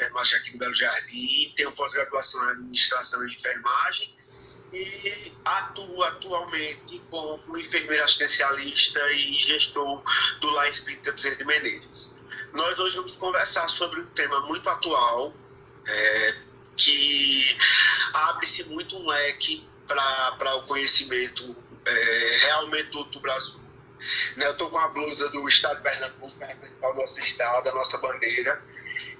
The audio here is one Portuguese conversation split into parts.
enfermagem aqui no Belo Jardim, tenho pós-graduação em administração e enfermagem e atuo atualmente como enfermeiro assistencialista e gestor do Lar Espírita Bezerra de Menezes. Nós hoje vamos conversar sobre um tema muito atual, é, que abre-se muito um leque para o conhecimento é, realmente do, do Brasil. Né, eu estou com a blusa do Estado de Pernambuco, que representa o nosso estado, a nossa bandeira.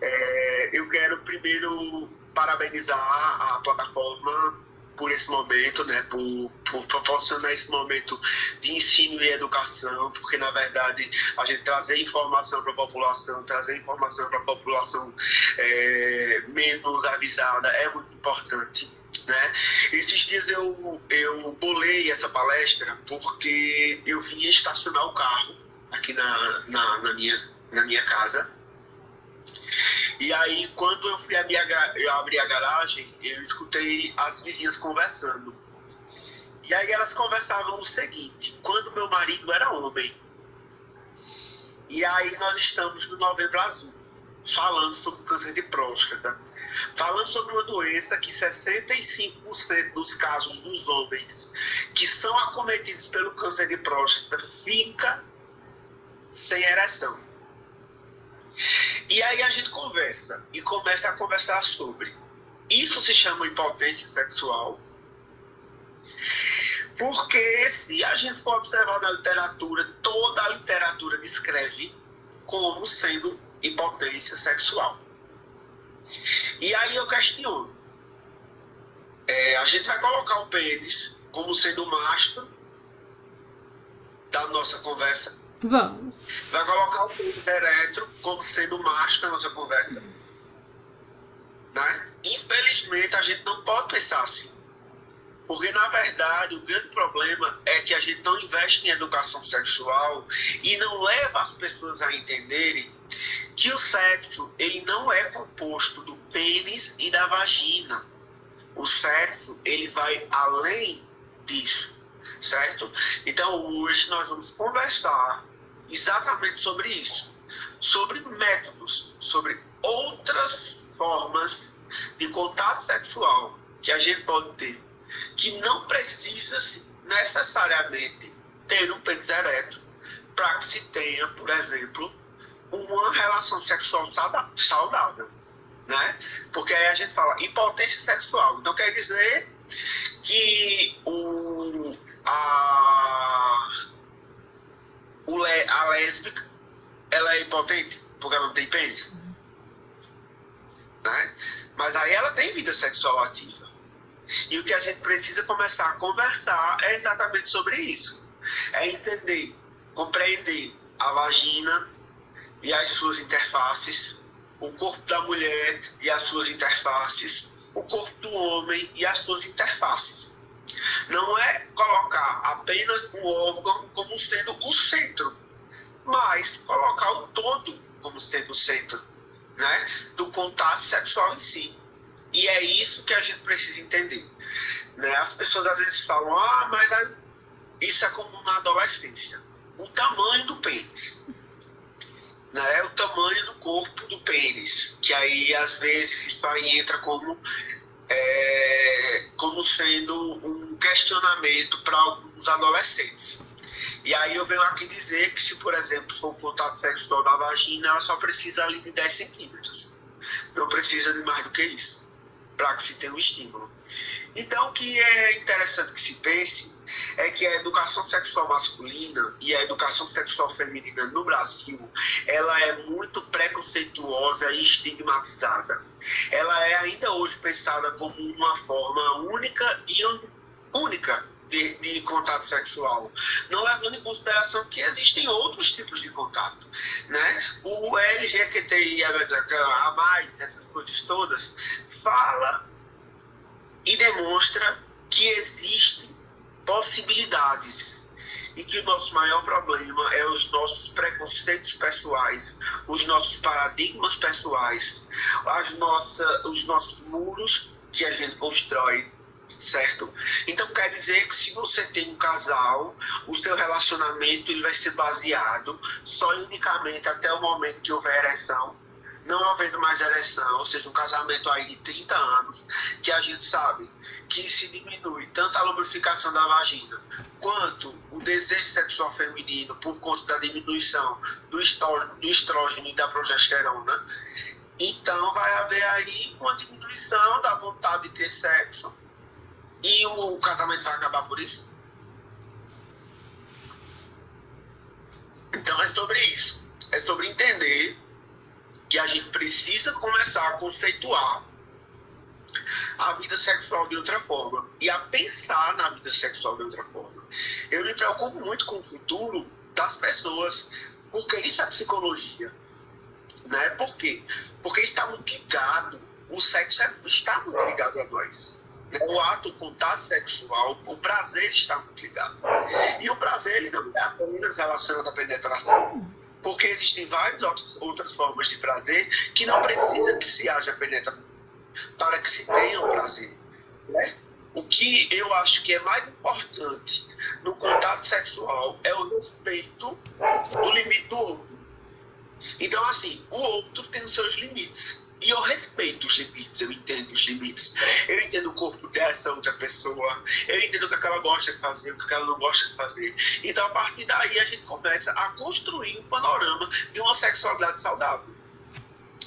É, eu quero primeiro parabenizar a plataforma por esse momento, né, por, por, proporcionar esse momento de ensino e educação, porque na verdade a gente trazer informação para a população, trazer informação para a população é, menos avisada é muito importante. Né? Esses dias eu, eu bolei essa palestra porque eu vinha estacionar o carro aqui na, na, na minha, na minha casa e aí, quando eu fui abrir a, eu abri a garagem, eu escutei as vizinhas conversando. E aí elas conversavam o seguinte: quando meu marido era homem. E aí nós estamos no Novembro Azul, falando sobre câncer de próstata. Falando sobre uma doença que 65% dos casos dos homens que são acometidos pelo câncer de próstata fica sem ereção. E aí a gente conversa e começa a conversar sobre. Isso se chama impotência sexual. Porque se a gente for observar na literatura, toda a literatura descreve como sendo impotência sexual. E aí eu questiono. É, a gente vai colocar o pênis como sendo o mastro da nossa conversa Vamos. Vai colocar o pênis eretro como sendo macho da nossa conversa. Né? Infelizmente, a gente não pode pensar assim. Porque, na verdade, o grande problema é que a gente não investe em educação sexual e não leva as pessoas a entenderem que o sexo ele não é composto do pênis e da vagina. O sexo ele vai além disso, certo? Então, hoje nós vamos conversar exatamente sobre isso, sobre métodos, sobre outras formas de contato sexual que a gente pode ter, que não precisa necessariamente ter um pênis ereto para que se tenha, por exemplo, uma relação sexual saudável, né? Porque aí a gente fala impotência sexual, então quer dizer que o, a, le, a lésbica ela é impotente porque ela não tem pênis. Né? Mas aí ela tem vida sexual ativa. E o que a gente precisa começar a conversar é exatamente sobre isso. É entender, compreender a vagina e as suas interfaces, o corpo da mulher e as suas interfaces, o corpo do homem e as suas interfaces. Não é colocar apenas o órgão como sendo o centro, mas colocar o todo como sendo o centro né, do contato sexual em si. E é isso que a gente precisa entender. Né? As pessoas às vezes falam, ah, mas isso é comum na adolescência. O tamanho do pênis. Né? O tamanho do corpo do pênis. Que aí às vezes isso aí entra como é, como sendo um questionamento para alguns adolescentes. E aí eu venho aqui dizer que se, por exemplo, for o contato sexual da vagina, ela só precisa ali de 10 centímetros. Não precisa de mais do que isso, para que se tenha um estímulo. Então, o que é interessante que se pense é que a educação sexual masculina e a educação sexual feminina no Brasil, ela é muito preconceituosa e estigmatizada. Ela é ainda hoje pensada como uma forma única e única de, de, contato sexual, não levando em consideração que existem outros tipos de contato. Né? O LGBTI, a mais, essas coisas todas, fala e demonstra que existem possibilidades e que o nosso maior problema é os nossos preconceitos pessoais, os nossos paradigmas pessoais, as nossa, os nossos muros que a gente constrói, certo? Então quer dizer que se você tem um casal, o seu relacionamento ele vai ser baseado só unicamente até o momento que houver ereção não havendo mais ereção, ou seja, um casamento aí de 30 anos, que a gente sabe que se diminui tanto a lubrificação da vagina quanto o desejo sexual feminino por conta da diminuição do estrógeno e da progesterona, então vai haver aí uma diminuição da vontade de ter sexo e o casamento vai acabar por isso. Então é sobre isso. É sobre entender que a gente precisa começar a conceituar a vida sexual de outra forma e a pensar na vida sexual de outra forma. Eu me preocupo muito com o futuro das pessoas, porque isso é psicologia. Né? Por quê? Porque está muito ligado, o sexo é, está muito ligado a nós. O ato, o contato sexual, o prazer está muito ligado. E o prazer ele não é apenas relacionado à penetração porque existem várias outras formas de prazer que não precisa que se haja penetração para que se tenha o prazer. Né? O que eu acho que é mais importante no contato sexual é o respeito do limite do outro. Então, assim, o outro tem os seus limites. E eu respeito os limites, eu entendo os limites. Eu entendo o corpo dessa outra pessoa, eu entendo o que ela gosta de fazer, o que ela não gosta de fazer. Então, a partir daí, a gente começa a construir um panorama de uma sexualidade saudável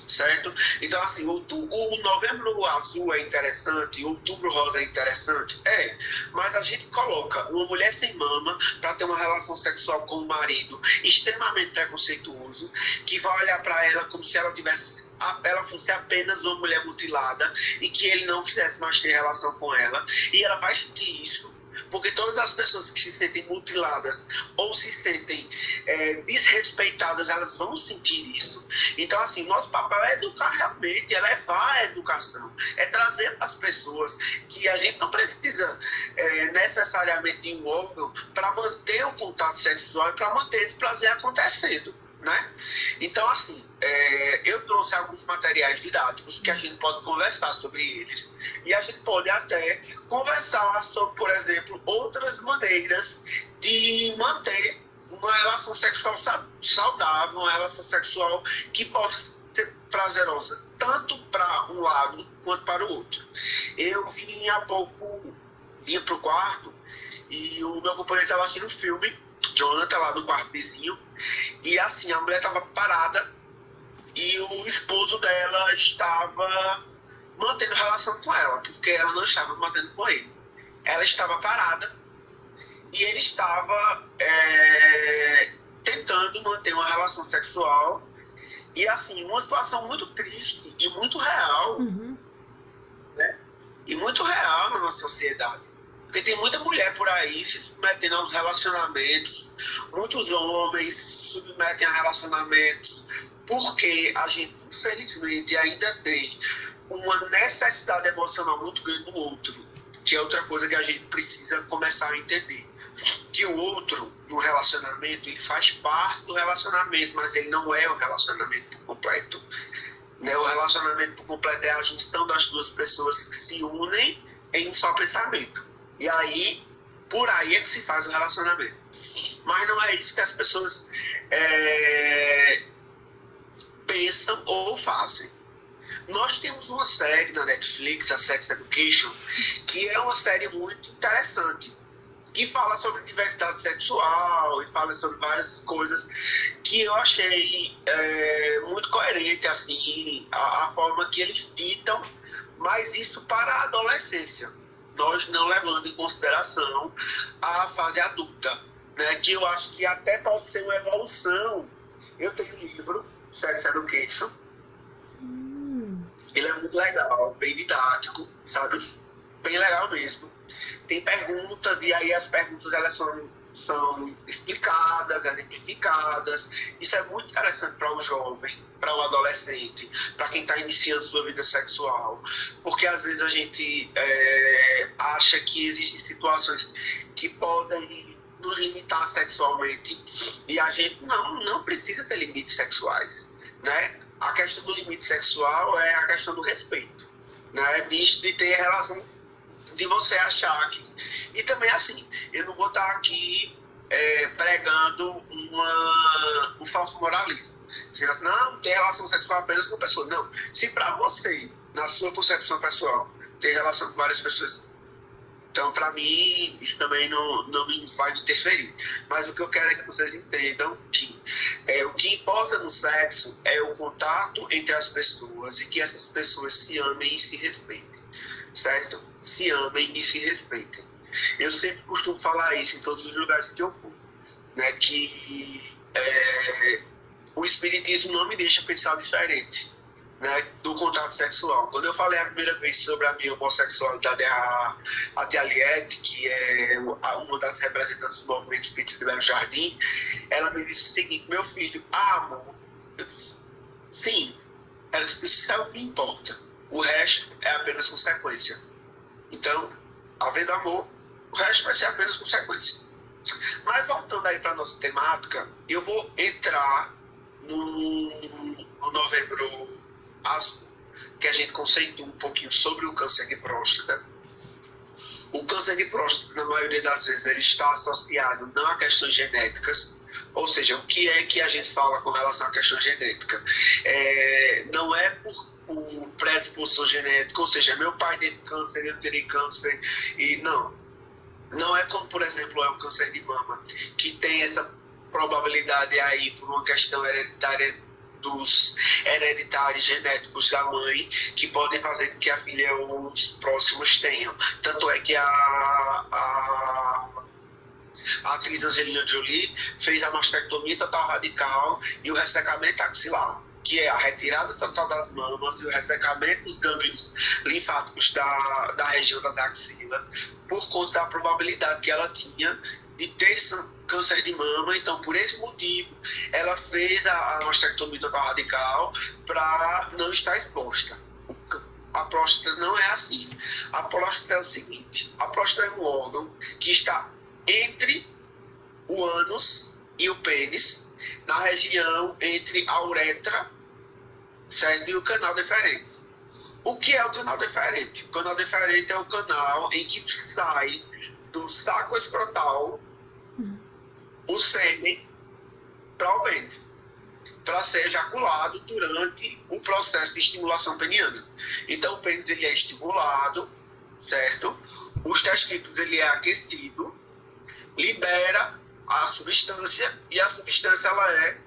certo? Então, assim, o, o novembro azul é interessante, outubro rosa é interessante, é, mas a gente coloca uma mulher sem mama para ter uma relação sexual com o marido extremamente preconceituoso, que vai olhar para ela como se ela tivesse ela fosse apenas uma mulher mutilada e que ele não quisesse mais ter relação com ela, e ela vai sentir isso porque todas as pessoas que se sentem mutiladas ou se sentem é, desrespeitadas, elas vão sentir isso. Então, assim, nosso papel é educar realmente, é levar a educação, é trazer para as pessoas que a gente não precisa é, necessariamente de um órgão para manter o contato sexual e para manter esse prazer acontecendo né? Então, assim, é, eu trouxe alguns materiais didáticos que a gente pode conversar sobre eles e a gente pode até conversar sobre, por exemplo, outras maneiras de manter uma relação sexual saudável, uma relação sexual que possa ser prazerosa tanto para um lado quanto para o outro. Eu vim há pouco, vinha para o quarto e o meu companheiro estava assistindo um filme Jonathan lá do quarto vizinho. E assim, a mulher estava parada e o esposo dela estava mantendo relação com ela, porque ela não estava mantendo com ele. Ela estava parada e ele estava é, tentando manter uma relação sexual. E assim, uma situação muito triste e muito real. Uhum. Né? E muito real na nossa sociedade. Porque tem muita mulher por aí se submetendo aos relacionamentos, muitos homens se submetem a relacionamentos, porque a gente, infelizmente, ainda tem uma necessidade emocional muito grande no outro, que é outra coisa que a gente precisa começar a entender. Que o outro, no relacionamento, ele faz parte do relacionamento, mas ele não é o relacionamento completo. Né? O relacionamento completo é a junção das duas pessoas que se unem em um só pensamento. E aí, por aí é que se faz o relacionamento. Mas não é isso que as pessoas é, pensam ou fazem. Nós temos uma série na Netflix, a Sex Education, que é uma série muito interessante, que fala sobre diversidade sexual e fala sobre várias coisas que eu achei é, muito coerente, assim, a, a forma que eles ditam, mas isso para a adolescência nós não levando em consideração a fase adulta, né? que eu acho que até pode ser uma evolução. Eu tenho um livro, Sex Education, hum. ele é muito legal, bem didático, sabe? Bem legal mesmo. Tem perguntas, e aí as perguntas elas são são explicadas, exemplificadas. Isso é muito interessante para o jovem, para o adolescente, para quem está iniciando sua vida sexual. Porque às vezes a gente é, acha que existem situações que podem nos limitar sexualmente e a gente não, não precisa ter limites sexuais. Né? A questão do limite sexual é a questão do respeito, né? de, de ter relação de você achar que. E também assim, eu não vou estar aqui é, pregando uma, um falso moralismo. Assim, não, tem relação sexual apenas com pessoas. Não. Se para você, na sua concepção pessoal, tem relação com várias pessoas, então, para mim, isso também não, não vai me interferir. Mas o que eu quero é que vocês entendam que é, o que importa no sexo é o contato entre as pessoas e que essas pessoas se amem e se respeitem. Certo? Se amem e se respeitem. Eu sempre costumo falar isso em todos os lugares que eu vou. Né, que é, o Espiritismo não me deixa pensar diferente né, do contato sexual. Quando eu falei a primeira vez sobre a minha homossexualidade, a, a Tia Liette, que é uma das representantes do movimento espírita de Belo Jardim, ela me disse o seguinte: meu filho, disse, sim, ela disse, isso é o que importa. O resto é apenas consequência. Então, havendo amor, o resto vai ser apenas consequência. Mas voltando aí para a nossa temática, eu vou entrar no, no novembro azul, que a gente conceitua um pouquinho sobre o câncer de próstata. O câncer de próstata, na maioria das vezes, ele está associado não a questões genéticas, ou seja, o que é que a gente fala com relação à questão genética? É, não é por, por predisposição genética, ou seja, meu pai teve câncer, eu terei câncer, e não. Não é como, por exemplo, é o câncer de mama, que tem essa probabilidade aí por uma questão hereditária dos hereditários genéticos da mãe que podem fazer com que a filha ou os próximos tenham. Tanto é que a, a, a atriz Angelina Jolie fez a mastectomia total radical e o ressecamento axilar que é a retirada total das mamas e o ressecamento dos gânglios linfáticos da, da região das axilas, por conta da probabilidade que ela tinha de ter câncer de mama, então por esse motivo ela fez a, a mastectomia total radical para não estar exposta. A próstata não é assim. A próstata é o seguinte: a próstata é um órgão que está entre o ânus e o pênis, na região entre a uretra certo? e o canal deferente. O que é o canal deferente? O canal deferente é o canal em que sai do saco escrotal o sêmen para o pênis, para ser ejaculado durante o processo de estimulação peniana. Então o pênis ele é estimulado, certo? Os testículos ele é aquecido, libera a substância e a substância ela é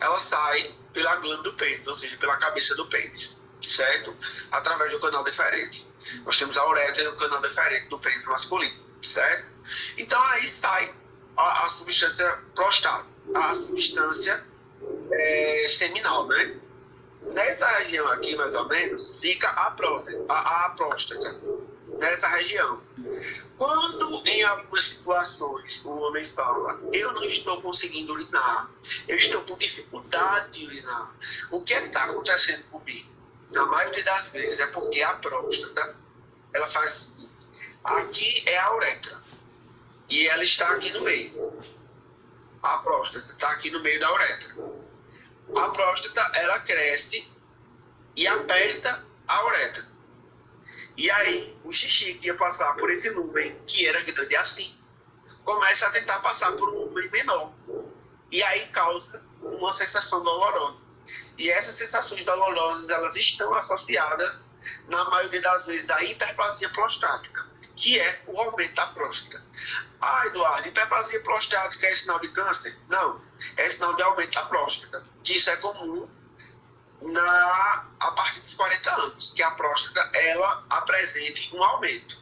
ela sai pela glândula do pênis, ou seja, pela cabeça do pênis, certo? Através do canal deferente. Nós temos a uretra e o canal deferente do pênis masculino, certo? Então aí sai a, a substância prostática, a substância é, seminal, né? Nessa região aqui, mais ou menos, fica a próstata, a, a próstata nessa região. Quando em algumas situações o homem fala, eu não estou conseguindo urinar, eu estou com dificuldade de urinar, o que é que está acontecendo comigo? Na maioria das vezes é porque a próstata, ela faz aqui é a uretra e ela está aqui no meio. A próstata está aqui no meio da uretra. A próstata, ela cresce e aperta a uretra. E aí, o xixi que ia passar por esse lumen, que era grande assim, começa a tentar passar por um lumen menor. E aí causa uma sensação dolorosa. E essas sensações dolorosas, elas estão associadas, na maioria das vezes, à hiperplasia prostática que é o aumento da próstata. Ah, Eduardo, hiperplasia prostática é sinal de câncer? Não, é sinal de aumento da próstata, que isso é comum na, a partir dos 40 anos, que a próstata ela apresente um aumento.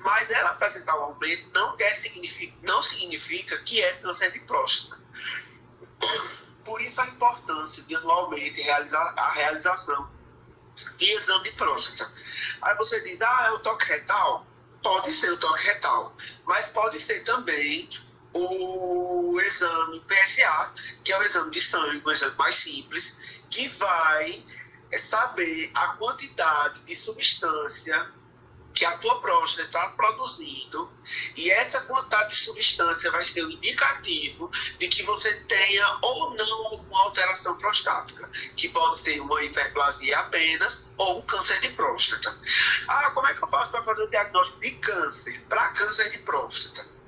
Mas ela apresentar um aumento não, quer significa, não significa que é câncer de próstata. Por isso a importância de anualmente realizar a realização de exame de próstata. Aí você diz, ah, é o toque retal? Pode ser o toque retal, mas pode ser também o exame PSA, que é o exame de sangue, um exame mais simples, que vai saber a quantidade de substância que a tua próstata está produzindo e essa quantidade de substância vai ser o indicativo de que você tenha ou não alguma alteração prostática, que pode ser uma hiperplasia apenas ou um câncer de próstata. Ah, como é que eu faço para fazer o diagnóstico de câncer para câncer de próstata?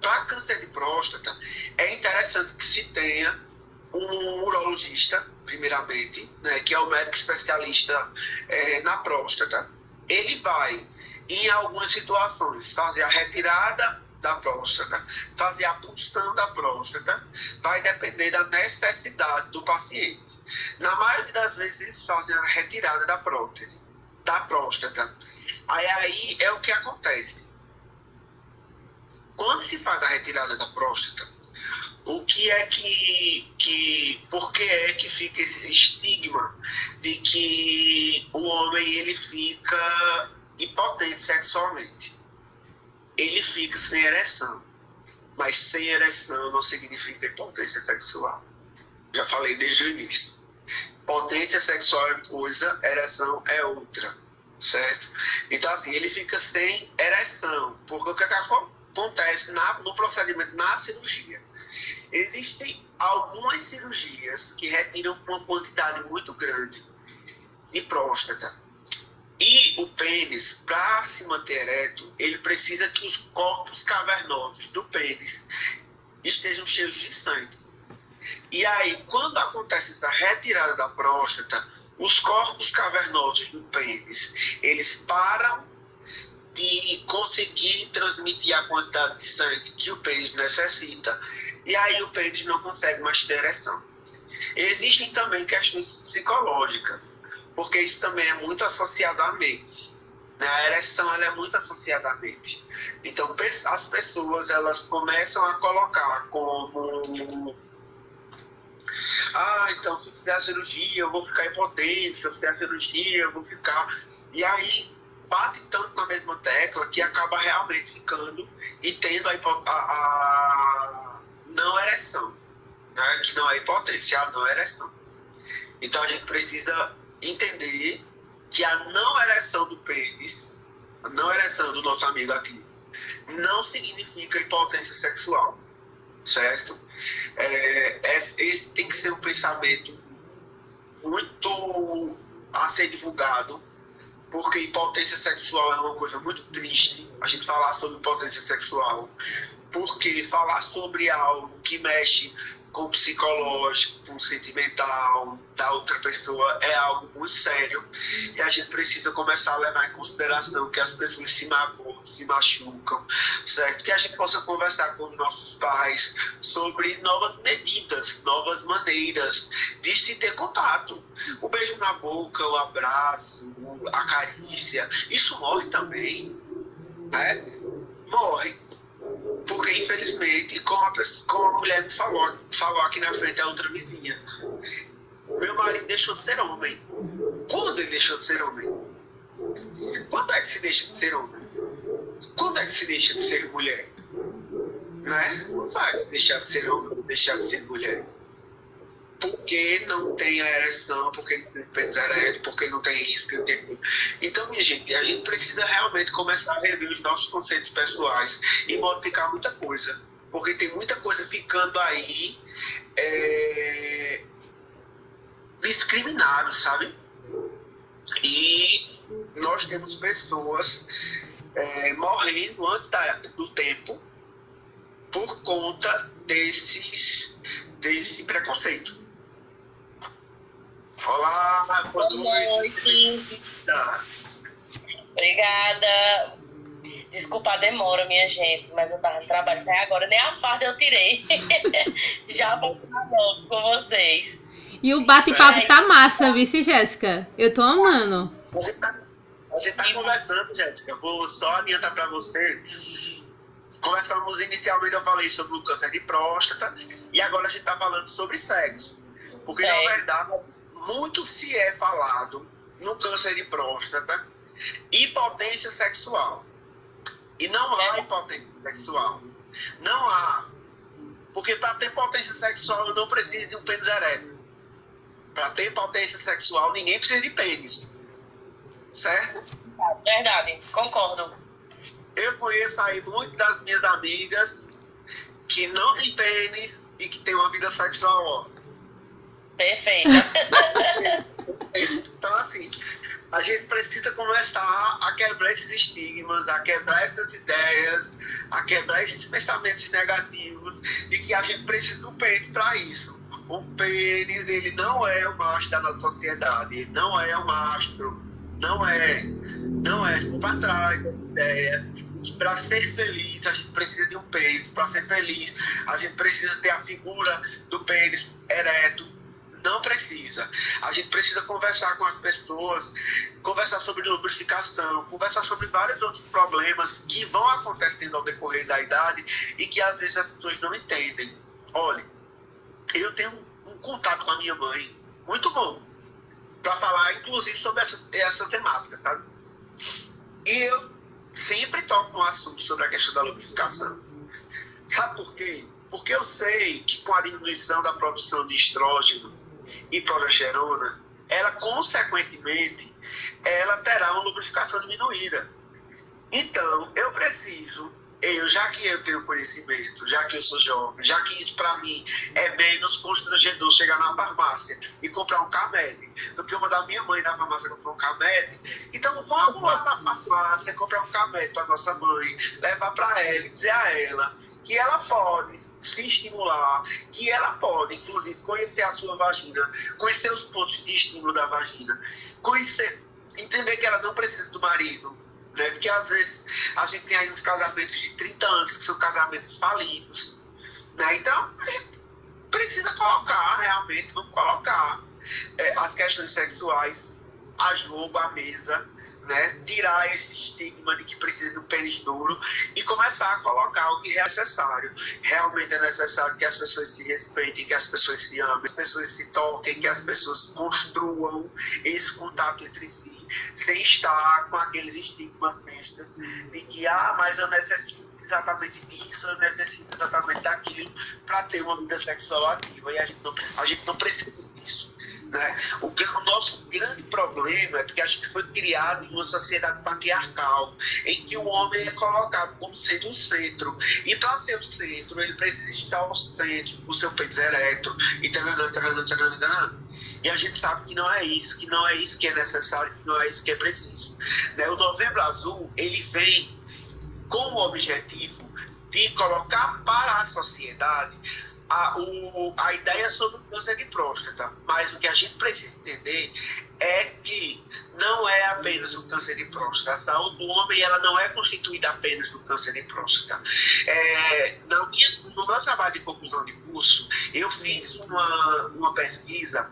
para câncer de próstata, é interessante que se tenha um urologista, primeiramente, né, que é o médico especialista é, na próstata. Ele vai, em algumas situações, fazer a retirada da próstata, fazer a punção da próstata, vai depender da necessidade do paciente. Na maioria das vezes, eles fazem a retirada da prótese, da próstata. Aí, aí é o que acontece. Quando se faz a retirada da próstata, o que é que, que por que é que fica esse estigma de que o homem ele fica impotente sexualmente? Ele fica sem ereção, mas sem ereção não significa impotência sexual. Já falei desde o início. Potência sexual é coisa, ereção é outra, certo? Então assim, ele fica sem ereção, porque o que acontece na, no procedimento na cirurgia? Existem algumas cirurgias que retiram uma quantidade muito grande de próstata. E o pênis, para se manter ereto, ele precisa que os corpos cavernosos do pênis estejam cheios de sangue. E aí, quando acontece essa retirada da próstata, os corpos cavernosos do pênis, eles param de conseguir transmitir a quantidade de sangue que o pênis necessita e aí o pênis não consegue mais ter ereção. Existem também questões psicológicas, porque isso também é muito associado à mente. Né? A ereção ela é muito associada à mente. Então as pessoas elas começam a colocar como ah, então se eu fizer a cirurgia eu vou ficar impotente, se eu fizer a cirurgia eu vou ficar. E aí bate tanto na mesma tecla que acaba realmente ficando e tendo a, a, a não ereção, né? que não é hipotência, a não ereção. Então a gente precisa entender que a não ereção do pênis, a não ereção do nosso amigo aqui, não significa impotência sexual, certo? É, esse tem que ser um pensamento muito a ser divulgado, porque impotência sexual é uma coisa muito triste, a gente falar sobre impotência sexual, porque falar sobre algo que mexe com o psicológico, com o sentimental da outra pessoa é algo muito sério e a gente precisa começar a levar em consideração que as pessoas se magoam, se machucam, certo? Que a gente possa conversar com os nossos pais sobre novas medidas, novas maneiras de se ter contato. O beijo na boca, o abraço, a carícia, isso morre também, né? Morre porque, infelizmente, como a, como a mulher me falou, falou aqui na frente, a outra vizinha, meu marido deixou de ser homem. Quando ele deixou de ser homem? Quando é que se deixa de ser homem? Quando é que se deixa de ser mulher? Né? Não vai deixar de ser homem, deixar de ser mulher porque não tem a ereção, porque não tem ereto, porque não tem isso, porque tem... Então, minha gente, a gente precisa realmente começar a rever os nossos conceitos pessoais e modificar muita coisa. Porque tem muita coisa ficando aí é, sabe? E nós temos pessoas é, morrendo antes da, do tempo por conta desses, desse preconceito. Olá, boa, boa noite. Obrigada. Desculpa a demora, minha gente, mas eu tava no trabalho, sai agora, nem a farda eu tirei. Já vou ficar logo com vocês. E o bate-papo tá massa, vice Jéssica? Eu tô amando. A gente tá, a gente tá conversando, Jéssica. Vou só adiantar pra você. Conversamos inicialmente, eu falei sobre o câncer de próstata, e agora a gente tá falando sobre sexo. Porque, é. na verdade, muito se é falado no câncer de próstata impotência sexual. E não há impotência sexual. Não há. Porque para ter potência sexual eu não preciso de um pênis ereto. Para ter potência sexual ninguém precisa de pênis. Certo? Verdade, concordo. Eu conheço aí muitas das minhas amigas que não têm pênis e que têm uma vida sexual Perfeito. então, assim, a gente precisa começar a quebrar esses estigmas, a quebrar essas ideias, a quebrar esses pensamentos negativos e que a gente precisa do pênis para isso. O pênis, ele não é o mastro da nossa sociedade, não é o mastro, não é, não é, ficou para trás dessa ideia para ser feliz a gente precisa de um pênis, para ser feliz a gente precisa ter a figura do pênis ereto, não precisa. A gente precisa conversar com as pessoas, conversar sobre lubrificação, conversar sobre vários outros problemas que vão acontecendo ao decorrer da idade e que às vezes as pessoas não entendem. Olha, eu tenho um contato com a minha mãe muito bom para falar, inclusive, sobre essa, essa temática, sabe? E eu sempre toco no assunto sobre a questão da lubrificação. Sabe por quê? Porque eu sei que com a diminuição da produção de estrógeno e progesterona, ela consequentemente ela terá uma lubrificação diminuída. Então, eu preciso, eu, já que eu tenho conhecimento, já que eu sou jovem, já que isso para mim é menos constrangedor chegar na farmácia e comprar um Camed do que mandar minha mãe na farmácia comprar um Camed, então vamos lá na farmácia comprar um Camed para nossa mãe, levar para ela e dizer a ela que ela pode se estimular, que ela pode, inclusive, conhecer a sua vagina, conhecer os pontos de estímulo da vagina, conhecer, entender que ela não precisa do marido, né? Porque às vezes a gente tem aí uns casamentos de 30 anos que são casamentos falidos, né? Então, a gente precisa colocar, realmente, vamos colocar é, as questões sexuais a jogo, à mesa, né, tirar esse estigma de que precisa de um pênis duro e começar a colocar o que é necessário. Realmente é necessário que as pessoas se respeitem, que as pessoas se amem, que as pessoas se toquem, que as pessoas construam esse contato entre si, sem estar com aqueles estigmas bestas de que, ah, mas eu necessito exatamente disso, eu necessito exatamente daquilo para ter uma vida sexual ativa. E a gente não, a gente não precisa disso. Né? O, o, nosso grande problema é porque a gente foi criado em uma sociedade patriarcal, em que o homem é colocado como sendo o centro. E para ser o centro, ele precisa estar ao centro, o seu peito ereto, e taranã, taranã, taranã. E a gente sabe que não é isso, que não é isso que é necessário, que não é isso que é preciso. Né? O Novembro Azul, ele vem com o objetivo de colocar para a sociedade a, a ideia sobre o câncer de próstata, mas o que a gente precisa entender é que não é apenas o câncer de próstata. A saúde do homem ela não é constituída apenas do câncer de próstata. É, no meu trabalho de conclusão de curso, eu fiz uma, uma pesquisa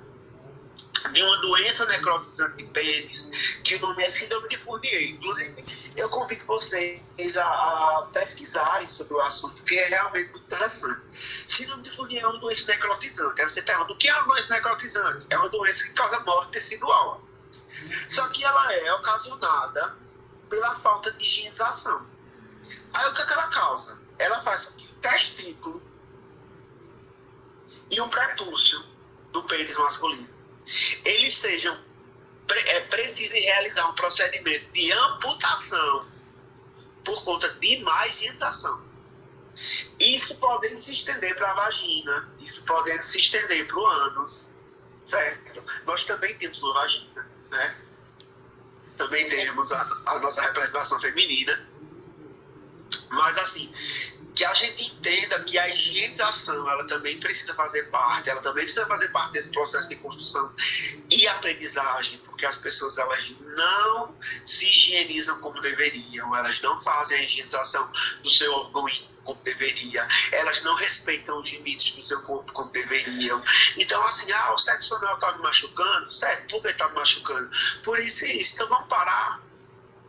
de uma doença necrotizante de pênis, que o nome é síndrome de Fournier. Inclusive, eu convido vocês a, a, pesquisarem sobre o assunto, que é realmente muito interessante. Síndrome de Fournier é uma doença necrotizante. Aí você pergunta, o que é uma doença necrotizante? É uma doença que causa morte tecidual. Só que ela é ocasionada pela falta de higienização. Aí o que, é que ela causa? Ela faz com que o testículo e o prepúcio do pênis masculino eles sejam é, precisem realizar um procedimento de amputação por conta de má higienização. Isso pode se estender para a vagina, isso pode se estender para o ânus, certo? Nós também temos uma vagina, né? Também temos a, a nossa representação feminina. Mas assim, que a gente entenda que a higienização ela também precisa fazer parte, ela também precisa fazer parte desse processo de construção e aprendizagem, porque as pessoas elas não se higienizam como deveriam, elas não fazem a higienização do seu órgão como deveria, elas não respeitam os limites do seu corpo como deveriam. Então, assim, ah, o sexo anal está me machucando, certo? Por que está me machucando? Por isso isso. Então, vamos parar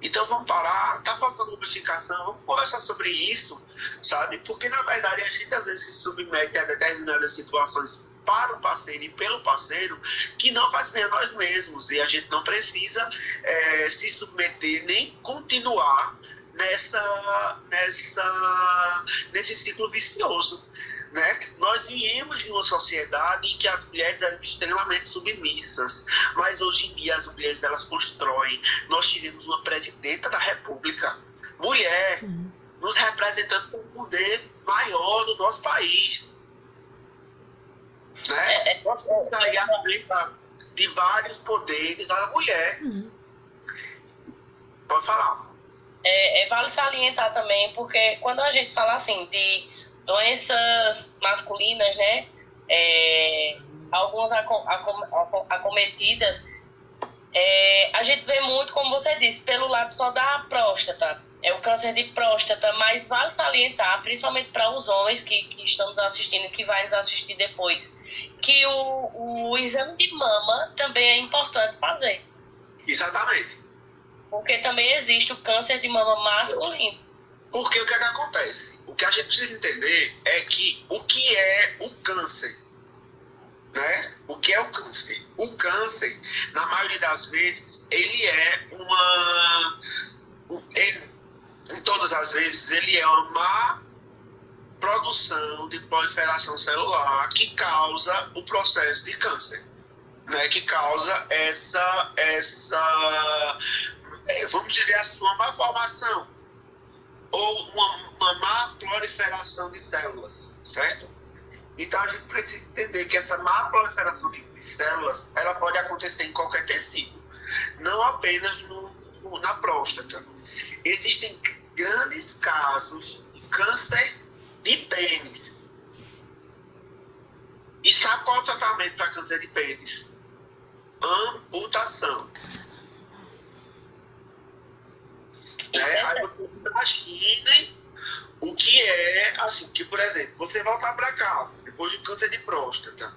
então vamos parar, tá faltando lubrificação, vamos conversar sobre isso, sabe? Porque na verdade a gente às vezes se submete a determinadas situações para o parceiro e pelo parceiro que não faz bem a nós mesmos e a gente não precisa é, se submeter nem continuar nessa, nessa, nesse ciclo vicioso. Né? Nós viemos de uma sociedade em que as mulheres eram extremamente submissas, mas hoje em dia as mulheres elas constroem. Nós tivemos uma presidenta da República, mulher, uhum. nos representando com o poder maior do nosso país. Né? É, é, Nós temos aí a de vários poderes a mulher. Uhum. Pode falar. É, é, vale salientar também, porque quando a gente fala assim de doenças masculinas, né? É, algumas acometidas, é, a gente vê muito, como você disse, pelo lado só da próstata. É o câncer de próstata, mas vale salientar, principalmente para os homens que, que estão nos assistindo, que vai nos assistir depois, que o, o exame de mama também é importante fazer. Exatamente. Porque também existe o câncer de mama masculino. Porque o que, é que acontece? O que a gente precisa entender é que o que é o câncer né? O que é o câncer? O câncer, na maioria das vezes, ele é uma. Ele, em todas as vezes, ele é uma má produção de proliferação celular que causa o processo de câncer. Né, que causa essa, essa é, vamos dizer assim, uma má formação ou uma, uma má proliferação de células, certo? Então a gente precisa entender que essa má proliferação de, células ela pode acontecer em qualquer tecido, não apenas no, no, na próstata. Existem grandes casos de câncer de pênis. E sabe qual é o tratamento para câncer de pênis? Amputação. É, aí imaginem o que é, assim, que, por exemplo, você voltar para casa depois de câncer de próstata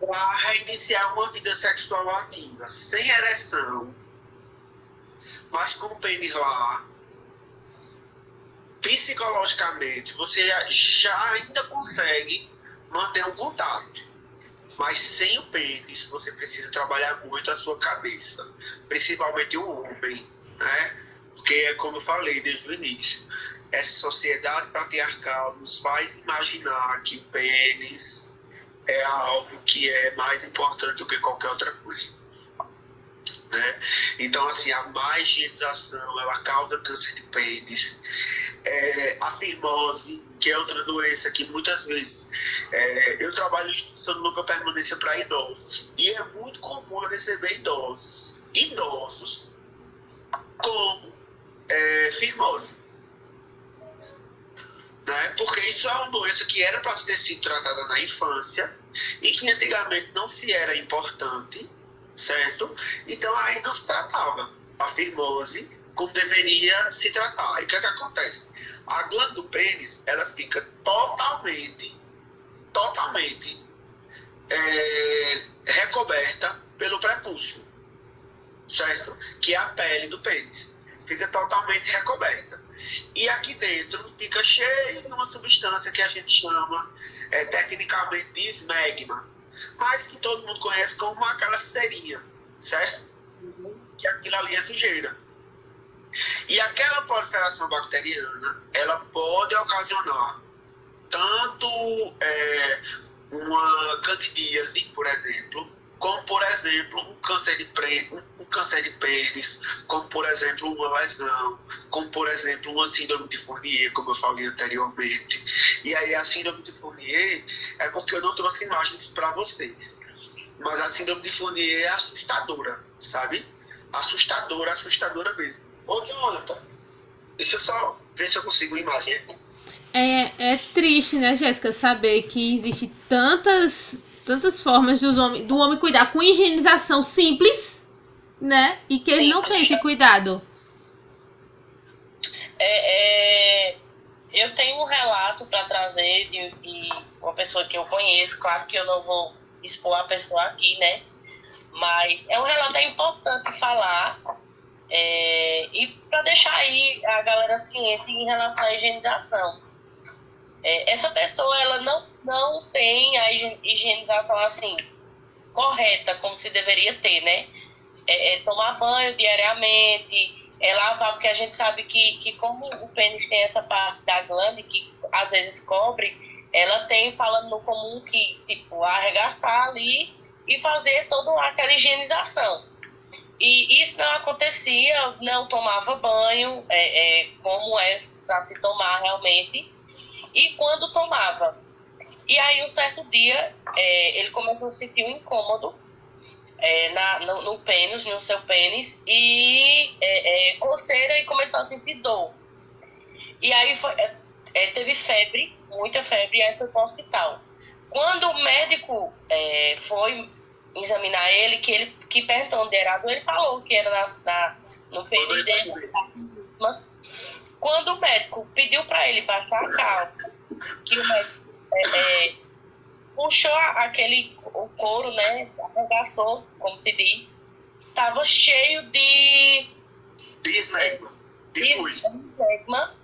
para reiniciar uma vida sexual ativa, sem ereção, mas com o pênis lá, psicologicamente, você já ainda consegue manter um contato. Mas sem o pênis, você precisa trabalhar muito a sua cabeça, principalmente o homem, né? Porque, é como eu falei desde o início, essa sociedade patriarcal nos faz imaginar que o pênis é algo que é mais importante do que qualquer outra coisa. Né? Então, assim, a má higienização, ela causa câncer de pênis. É, a fimose, que é outra doença que muitas vezes é, eu trabalho instituição de permanência para idosos. E é muito comum receber idosos, idosos com é, fimose. Né? Porque isso é uma doença que era para ter sido tratada na infância e que antigamente não se era importante, certo? Então aí não se tratava a fimose como deveria se tratar. E o que, é que acontece? A glândula do pênis, ela fica totalmente, totalmente é, recoberta pelo prepúcio, certo? Que é a pele do pênis fica totalmente recoberta. E aqui dentro fica cheio de uma substância que a gente chama é, tecnicamente de esmegma, mas que todo mundo conhece como aquela cerinha, certo? Que aquilo ali é sujeira. E aquela proliferação bacteriana, ela pode ocasionar tanto é, uma candidíase, por exemplo, como por exemplo um câncer de pênis, um câncer de pênis, como por exemplo uma lesão, como por exemplo uma síndrome de Fournier, como eu falei anteriormente. E aí a síndrome de Fournier é porque eu não trouxe imagens para vocês. Mas a síndrome de Fournier é assustadora, sabe? Assustadora, assustadora mesmo. Ô Jonathan, deixa eu só ver se eu consigo uma imagem. É, é triste, né, Jéssica, saber que existe tantas tantas formas homens, do homem cuidar com higienização simples, né? E que ele não tem esse cuidado. É, é, eu tenho um relato para trazer de, de, uma pessoa que eu conheço, claro que eu não vou expor a pessoa aqui, né? Mas é um relato é importante falar é, e para deixar aí a galera ciente em relação à higienização. É, essa pessoa ela não, não tem a higienização assim correta, como se deveria ter, né? É, é tomar banho diariamente, é lavar, porque a gente sabe que, que como o pênis tem essa parte da glande que às vezes cobre, ela tem, falando no comum, que tipo, arregaçar ali e fazer toda aquela higienização. E isso não acontecia, não tomava banho, é, é como é para se tomar realmente e quando tomava. E aí, um certo dia, é, ele começou a sentir um incômodo é, na, no, no pênis, no seu pênis, e é, é, coceira e começou a sentir dor. E aí foi, é, é, teve febre, muita febre, e aí foi para o hospital. Quando o médico foi examinar ele, que ele que perguntou onde era a dor, ele falou que era na, na no pênis dele. Mas quando o médico pediu para ele baixar a calça, que o médico é, é, puxou aquele o couro, né? Arregaçou, como se diz. Tava cheio de. Dismegma. Dismegma.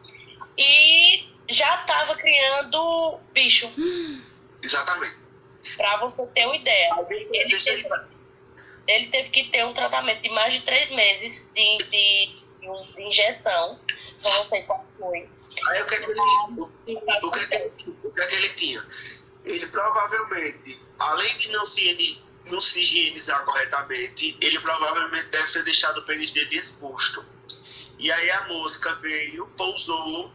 E já tava criando bicho. Exatamente. Pra você ter uma ideia. Ele teve, ele teve que ter um tratamento de mais de três meses de, de, de injeção. Não sei qual foi. Aí o que é que ele, o, que é que, o que, é que ele tinha? Ele provavelmente, além de não se, não se higienizar corretamente, ele provavelmente deve ter deixado o pênis dele exposto. E aí a mosca veio, pousou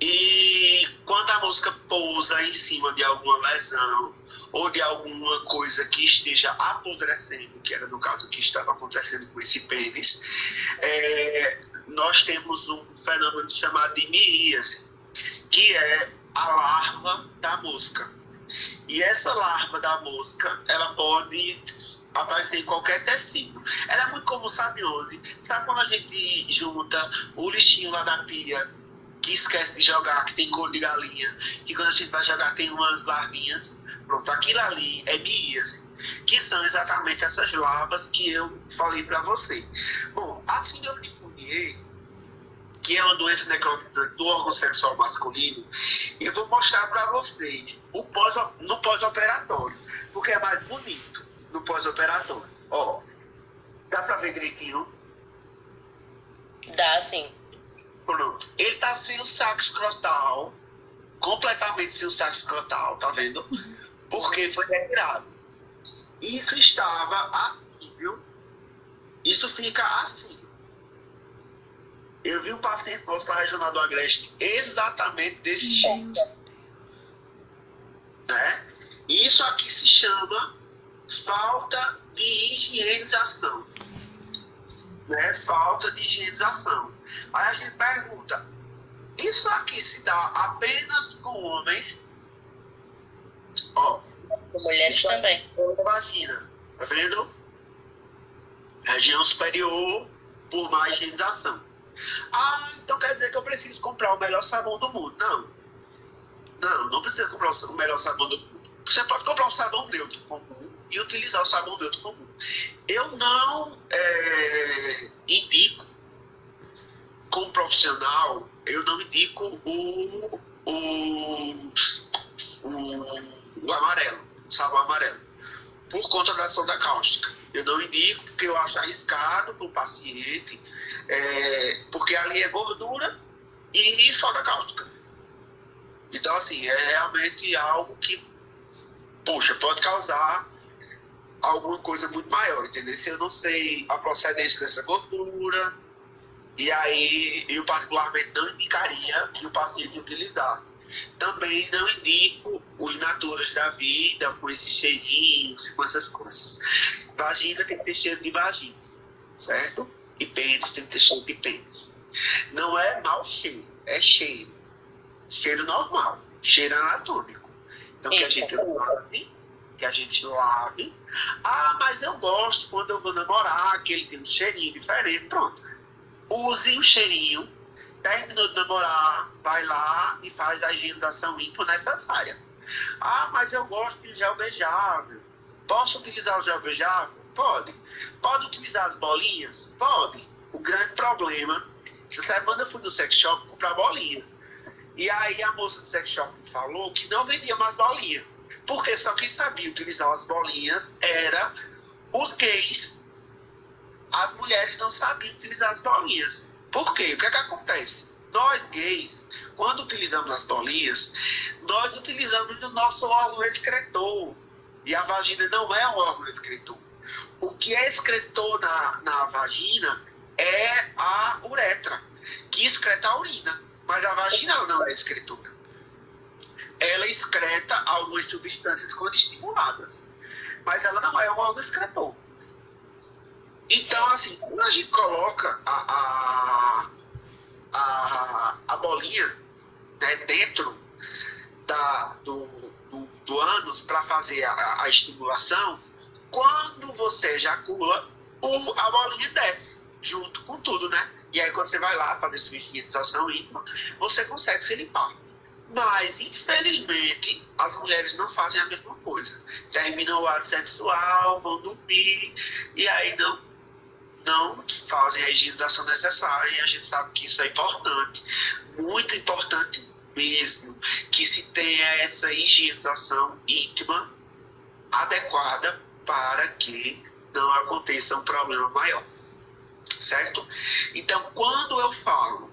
e quando a mosca pousa em cima de alguma lesão ou de alguma coisa que esteja apodrecendo, que era no caso que estava acontecendo com esse pênis, é, nós temos um fenômeno chamado de miríase, que é a larva da mosca. E essa larva da mosca, ela pode aparecer em qualquer tecido. Ela é muito comum, sabe onde? Sabe quando a gente junta o lixinho lá da pia, que esquece de jogar, que tem cor de galinha, que quando a gente vai jogar tem umas larvinhas? Pronto, aquilo ali é miíase, que são exatamente essas larvas que eu falei para você. Bom, a síndrome de Fourier que é uma doença necrotizante do órgão sexual masculino, eu vou mostrar para vocês o pós, no pós-operatório, porque é mais bonito no pós-operatório. Ó, dá para ver direitinho? Dá, sim. Pronto. Ele tá sem o saco escrotal, completamente sem o saco escrotal, tá vendo? Porque foi retirado. Isso estava assim, viu? Isso fica assim eu vi um paciente nosso na regional do Agreste exatamente desse jeito. Né? Isso aqui se chama falta de higienização. Né? Falta de higienização. Aí a gente pergunta: isso aqui se dá apenas com homens? Ó, mulheres também. Vagina, tá vendo? Região superior por mais higienização. Ah, então quer dizer que eu preciso comprar o melhor sabão do mundo. Não. Não, não precisa comprar o melhor sabão do mundo. Você pode comprar um sabão neutro comum e utilizar o sabão neutro comum. Eu não é, indico, como profissional, eu não indico o, o, o, o amarelo, o sabão amarelo, por conta da sonda cáustica. Eu não indico porque eu acho arriscado para o paciente é, porque ali é gordura e soda cáustica. Então, assim, é realmente algo que, poxa, pode causar alguma coisa muito maior, entendeu? Se eu não sei a procedência dessa gordura, e aí eu particularmente não indicaria que o paciente utilizasse. Também não indico os naturas da vida com esses cheirinhos e com essas coisas. Vagina tem que ter cheiro de vagina, certo? e pênis tem que ter cheiro de pênis. Não é mau cheiro, é cheiro. Cheiro normal, cheiro anatômico. Então que a gente lave, que a gente lave. Ah, mas eu gosto quando eu vou namorar, que ele tem um cheirinho diferente. Pronto. Use o cheirinho, terminou de namorar, vai lá e faz a higienização íntima necessária. Ah, mas eu gosto de gel beijável. Posso utilizar o gel beijável? Pode. Pode utilizar as bolinhas? Pode. O grande problema, essa semana eu fui no sex shop comprar bolinha. E aí a moça do sex shop falou que não vendia mais bolinha. Porque só quem sabia utilizar as bolinhas era os gays. As mulheres não sabiam utilizar as bolinhas. Por quê? O que é que acontece? Nós gays, quando utilizamos as bolinhas, nós utilizamos o nosso órgão excretor. E a vagina não é um órgão excretor. O que é excretor na, na vagina é a uretra, que excreta a urina. Mas a vagina ela não é excretora. Ela excreta algumas substâncias quando estimuladas. mas ela não é um órgão excretor. Então, assim, quando a gente coloca a, a, a, a bolinha né, dentro da, do, do, do ânus para fazer a, a, estimulação, quando você ejacula, o, a bolinha desce junto com tudo, né? E aí quando você vai lá fazer sua higienização íntima, você consegue se limpar. Mas, infelizmente, as mulheres não fazem a mesma coisa. Terminam o ato sexual, vão dormir, e aí não, não fazem a higienização necessária. E a gente sabe que isso é importante, muito importante mesmo, que se tenha essa higienização íntima adequada para que não aconteça um problema maior. Certo? Então, quando eu falo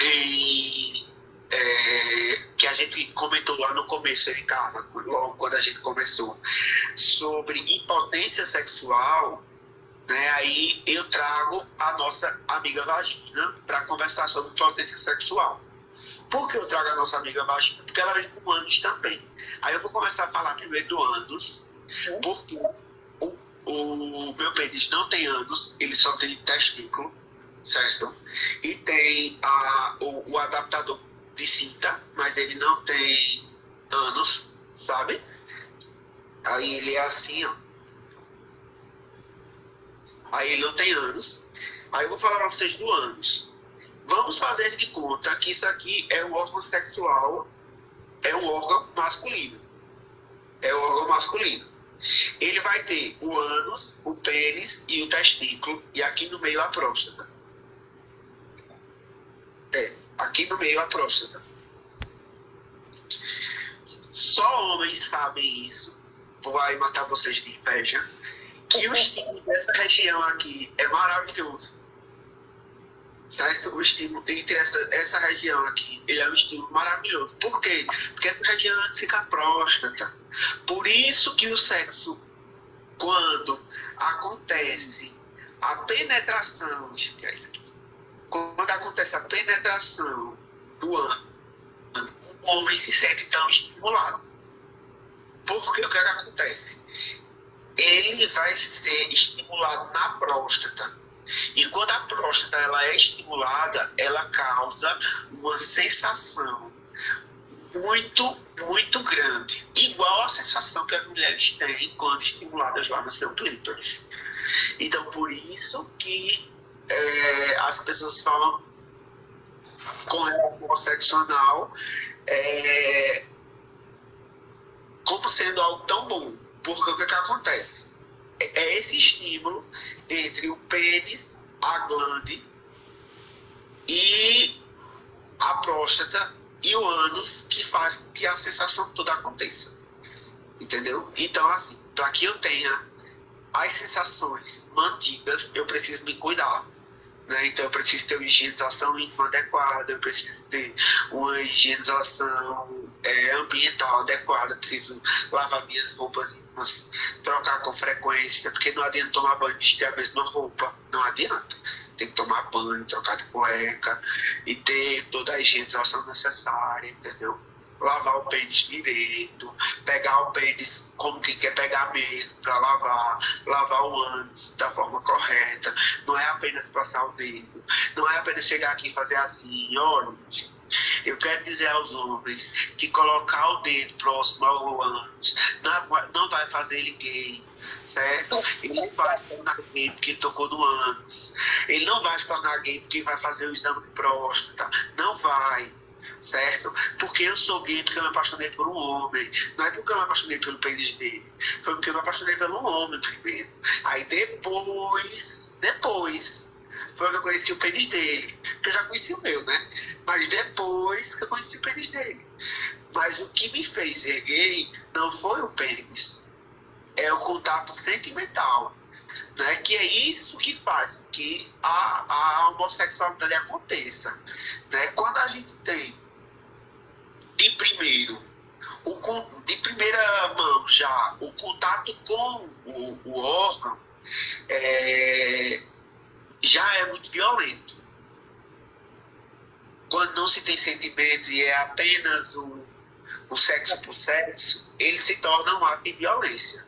em é, que a gente comentou lá no começo, Ricardo, logo quando a gente começou, sobre impotência sexual, né, aí eu trago a nossa amiga vagina para conversar sobre impotência sexual. Por que eu trago a nossa amiga vagina? Porque ela vem com anos também. Aí eu vou começar a falar primeiro do anos, porque o, o meu pênis não tem anos, ele só tem testículo, certo? E tem a, o, o adaptador de fita, mas ele não tem anos, sabe? Aí ele é assim, ó. Aí ele não tem anos. Aí eu vou falar pra vocês do anos. Vamos fazer de conta que isso aqui é um órgão sexual, é um órgão masculino. É um órgão masculino. Ele vai ter o ânus, o pênis e o testículo, e aqui no meio a próstata. É aqui no meio a próstata. Só homens sabem isso. Vai matar vocês de inveja. Que o estímulo dessa região aqui é maravilhoso. Certo? O estímulo entre essa, essa região aqui, ele é um estímulo maravilhoso. Por quê? Porque essa região fica próstata. Por isso que o sexo, quando acontece a penetração, quando acontece a penetração do ânus, o homem se sente tão estimulado. Porque o que, é que acontece? Ele vai ser estimulado na próstata. E quando a próstata ela é estimulada, ela causa uma sensação muito, muito grande. Igual a sensação que as mulheres têm quando estimuladas lá no seu clítoris. Então, por isso que é, as pessoas falam com relação ao sexo anal é, como sendo algo tão bom. Porque o que, que acontece? É, é esse estímulo entre o pênis, a glande e a próstata e o ânus que faz que a sensação toda aconteça. Entendeu? Então, assim, para que eu tenha as sensações mantidas, eu preciso me cuidar. Né? Então eu preciso ter uma higienização íntima adequada, eu preciso ter uma higienização é, ambiental adequada, preciso lavar minhas roupas íntimas, trocar com frequência, porque não adianta tomar banho e vestir a mesma roupa, não adianta. Tem que tomar banho, trocar de cueca e ter toda a higienização necessária, entendeu? Lavar o pênis direito, pegar o pênis como que quer pegar mesmo para lavar, lavar o ânus da forma correta. Não é apenas passar o dedo, não é apenas chegar aqui e fazer assim, olha, eu quero dizer aos homens que colocar o dedo próximo ao ânus não, vai fazer ele gay, certo? Ele não vai se tornar gay porque tocou no ânus. Ele não vai se tornar gay porque vai fazer o exame de próstata. Não vai certo? Porque eu sou gay porque eu me apaixonei por um homem. Não é porque eu me apaixonei pelo pênis dele. Foi porque eu me apaixonei pelo homem primeiro. Aí depois, depois, foi que eu conheci o pênis dele. Porque eu já conheci o meu, né? Mas depois que eu conheci o pênis dele. Mas o que me fez ser gay não foi o pênis. É o contato sentimental. Né, que é isso que faz que a, a homossexualidade aconteça. Né? Quando a gente tem de primeiro, o, de primeira mão já, o contato com o, o órgão é, já é muito violento. Quando não se tem sentimento e é apenas o, o sexo por sexo, ele se torna um ato de violência.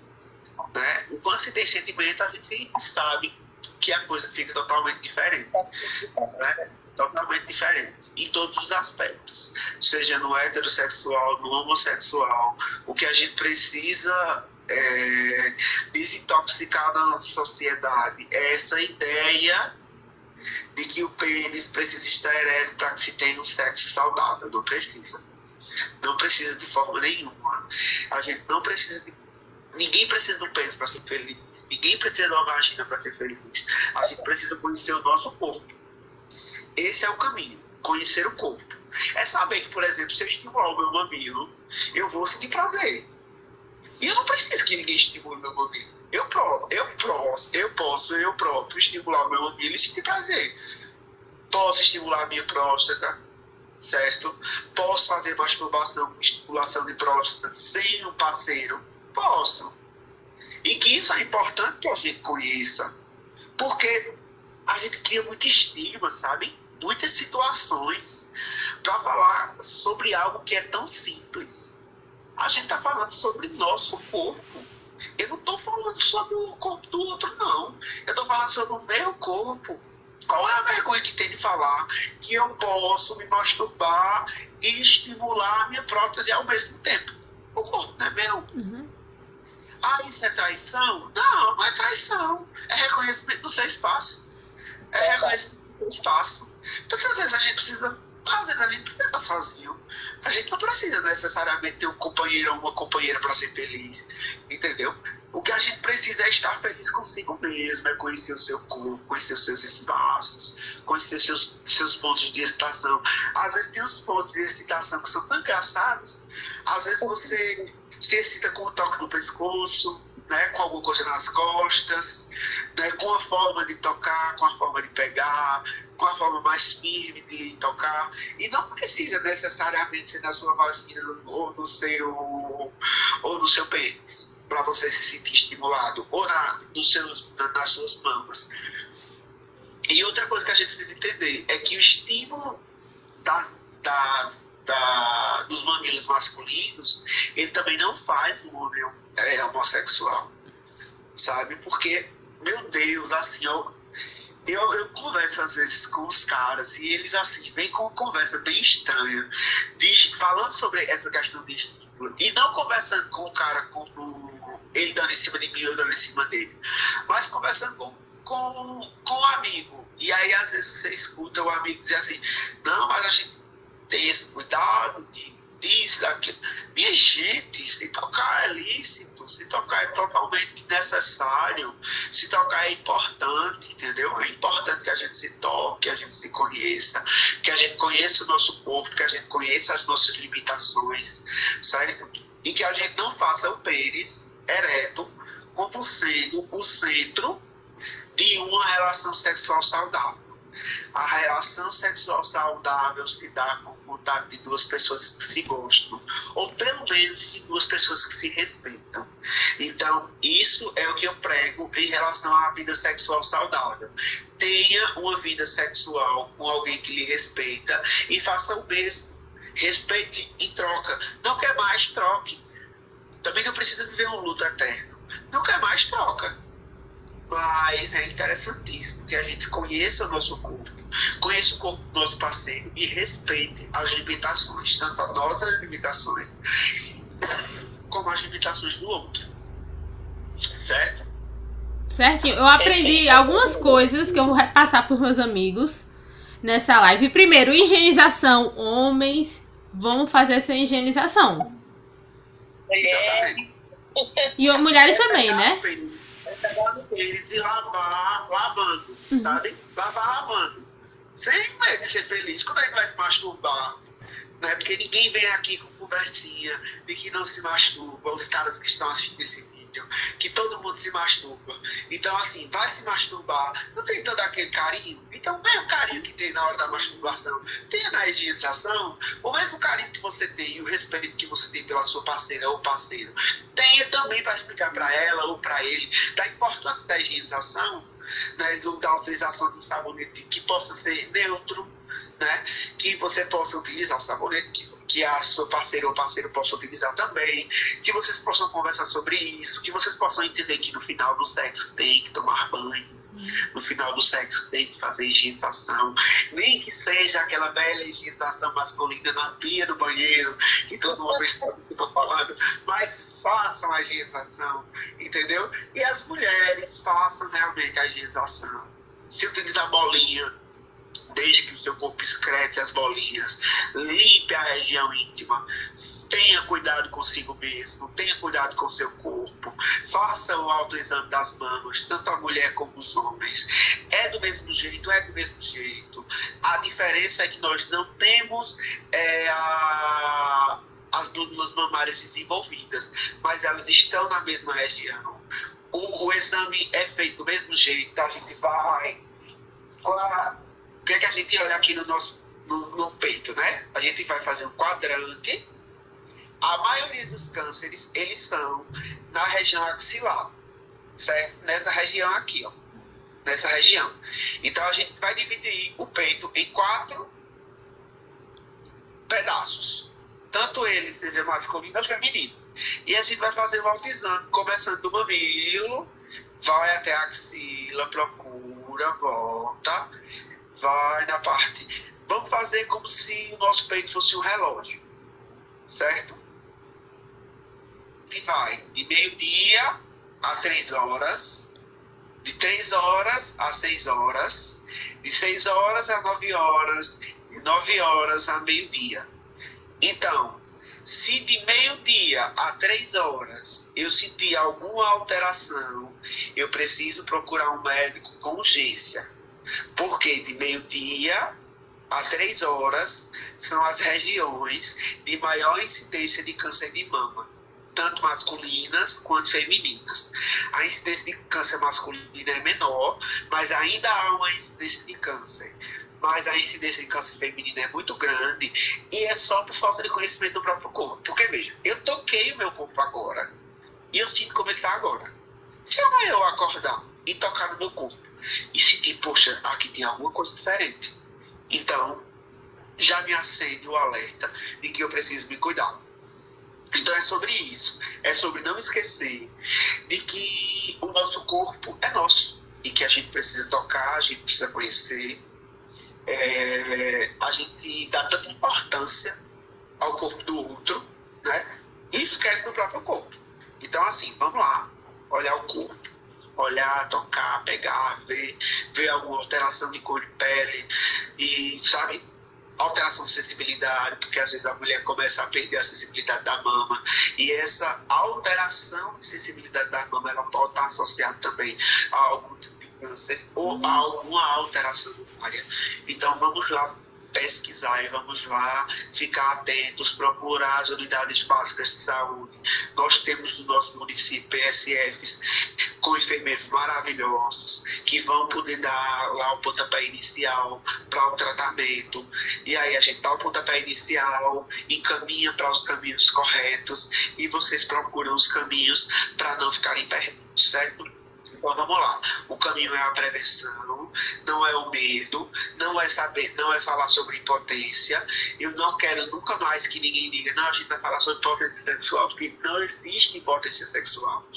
Né? Quando se tem sentimento, a gente sabe que a coisa fica totalmente diferente. Né? Totalmente diferente. Em todos os aspectos. Seja no heterossexual, no homossexual. O que a gente precisa é, desintoxicar da nossa sociedade é essa ideia de que o pênis precisa estar ereto para que se tenha um sexo saudável. Não precisa. Não precisa de forma nenhuma. A gente não precisa de Ninguém precisa um pênis para ser feliz. Ninguém precisa de uma vagina para ser feliz. A gente precisa conhecer o nosso corpo. Esse é o caminho. Conhecer o corpo. É saber que, por exemplo, se eu estimular o meu mamilo, eu vou sentir prazer. E eu não preciso que ninguém estimule o meu mamilo. Eu, pro, eu, posso, eu posso, eu próprio, estimular o meu mamilo e sentir prazer. Posso estimular a minha próstata, certo? Posso fazer masturbação estimulação de próstata sem um parceiro Posso. E que isso é importante que a gente conheça. Porque a gente cria muito estigma, sabe? Muitas situações para falar sobre algo que é tão simples. A gente está falando sobre nosso corpo. Eu não estou falando sobre o corpo do outro, não. Eu estou falando sobre o meu corpo. Qual é a vergonha que tem de falar que eu posso me masturbar e estimular a minha prótese ao mesmo tempo? O corpo não é meu. Uhum. Ah, isso é traição? Não, não é traição. É reconhecimento do seu espaço. É reconhecimento do seu espaço. Então, às vezes a gente precisa. Às vezes a gente precisa estar sozinho. A gente não precisa necessariamente ter um companheiro ou uma companheira para ser feliz. Entendeu? O que a gente precisa é estar feliz consigo mesmo, é conhecer o seu corpo, conhecer os seus espaços, conhecer seus, seus pontos de excitação. Às vezes tem uns pontos de excitação que são tão engraçados. Às vezes você se excita com o toque no pescoço, né, com alguma coisa nas costas, né, com a forma de tocar, com a forma de pegar, com a forma mais firme de tocar. E não precisa necessariamente ser na sua vagina ou no seu, ou no seu pênis, para você se sentir estimulado, ou na, nos na, nas suas mamas. E outra coisa que a gente precisa entender é que o estímulo das, das da, dos mamilos masculinos, ele também não faz o homem é, homossexual, sabe? Porque, meu Deus, assim, eu, eu, eu, converso às vezes com os caras e eles, assim, vêm com conversa bem estranha, de, falando sobre essa questão de estímulo, e não conversando com o cara como ele dando em cima de mim, eu dando em cima dele, mas conversando com, com, com um amigo. E aí, às vezes, você escuta o amigo dizer assim: não, mas a gente esse cuidado de disso, daquilo. Minha gente, se tocar é lícito, se tocar é totalmente necessário, se tocar é importante, entendeu? É importante que a gente se toque, que a gente se conheça, que a gente conheça o nosso corpo, que a gente conheça as nossas limitações, certo? E que a gente não faça o pênis ereto como sendo o centro de uma relação sexual saudável. A relação sexual saudável se dá com contato de duas pessoas que se gostam, ou pelo menos de duas pessoas que se respeitam. Então, isso é o que eu prego em relação à vida sexual saudável. Tenha uma vida sexual com alguém que lhe respeita e faça o mesmo. Respeite em troca. Não quer mais, troque. Também não precisa viver um luto eterno. Não quer mais, troca. Mas é interessantíssimo que a gente conheça o nosso corpo, conheça o corpo do nosso parceiro e respeite as limitações, tanto as nossas limitações como as limitações do outro. Certo? Certinho. Eu aprendi algumas coisas que eu vou passar para meus amigos nessa live. Primeiro, higienização. Homens vão fazer essa higienização. Mulheres. E mulheres também, né? no pênis e lavar lavando, uhum. sabe? Lavar lavando. Sem medo de ser feliz. Como é que vai se masturbar? Né? Porque ninguém vem aqui com conversinha de que não se masturba, os caras que estão assistindo esse vídeo, que todo mundo se masturba. Então, assim, vai se masturbar, não tem todo aquele carinho. Então, o carinho que tem na hora da masturbação, tenha na higienização, o mesmo carinho que você tem e o respeito que você tem pela sua parceira ou parceiro, tenha também para explicar para ela ou para ele da importância da higienização, né, da utilização de um sabonete que possa ser neutro, né, que você possa utilizar o sabonete que que a sua parceira ou parceiro possa utilizar também, que vocês possam conversar sobre isso, que vocês possam entender que no final do sexo tem que tomar banho, no final do sexo tem que fazer higienização, nem que seja aquela velha higienização masculina na pia do banheiro, que todo mundo estou falando, mas façam a higienização, entendeu? E as mulheres façam realmente a higienização. Se utilizar bolinha, desde que o seu corpo excrete as bolinhas, limpe a região íntima, tenha cuidado consigo mesmo, tenha cuidado com o seu corpo, faça o autoexame das mamas, tanto a mulher como os homens. É do mesmo jeito, é do mesmo jeito. A diferença é que nós não temos é, a, as glândulas mamárias desenvolvidas, mas elas estão na mesma região. O, o exame é feito do mesmo jeito, a gente vai. Que, é que a gente olha aqui no nosso no, no peito, né? A gente vai fazer um quadrante a maioria dos cânceres, eles são na região axilar, certo? Nessa região aqui, ó. Nessa região. Então a gente vai dividir o peito em quatro pedaços. Tanto ele seja masculino ou feminino. E a gente vai fazer o autoexame, começando do mamilo, vai até a axila, procura, volta, vai na parte. Vamos fazer como se o nosso peito fosse um relógio, certo? que vai de meio-dia a três horas, de três horas a seis horas, de seis horas a nove horas, de nove horas a meio-dia. Então, se de meio-dia a três horas eu sentir alguma alteração, eu preciso procurar um médico com urgência. Porque de meio-dia a três horas são as regiões de maior incidência de câncer de mama tanto masculinas quanto femininas. A incidência de câncer masculino é menor, mas ainda há uma incidência de câncer. Mas a incidência de câncer feminino é muito grande e é só por falta de conhecimento do próprio corpo. Porque, veja, eu toquei o meu corpo agora e eu sinto como ele está agora. Se amanhã eu acordar e tocar no meu corpo e sentir, poxa, aqui tem alguma coisa diferente, então já me acende o alerta de que eu preciso me cuidar. Então é sobre isso. É sobre não esquecer de que o nosso corpo é nosso e que a gente precisa tocar, a gente precisa conhecer. É, a gente dá tanta importância ao corpo do outro, né? E esquece do próprio corpo. Então, assim, vamos lá, olhar o corpo, olhar, tocar, pegar, ver, ver alguma alteração de cor de pele e, sabe, alteração de sensibilidade, porque às vezes a mulher começa a perder a sensibilidade da mama. E essa alteração de sensibilidade da mama, ela pode estar associada também a algum tipo de câncer ou a alguma alteração área. Então vamos lá pesquisar e vamos lá ficar atentos, procurar as unidades básicas de saúde. Nós temos no nosso município PSFs com enfermeiros maravilhosos que vão poder dar lá o pontapé inicial para o tratamento. E aí a gente dá o pontapé inicial, encaminha para os caminhos corretos e vocês procuram os caminhos para não ficarem perdidos, certo? Então vamos lá. O caminho é a prevenção, não é o medo, não é saber, não é falar sobre impotência. Eu não quero nunca mais que ninguém diga, não, a gente vai falar sobre impotência sexual, porque não existe impotência sexual.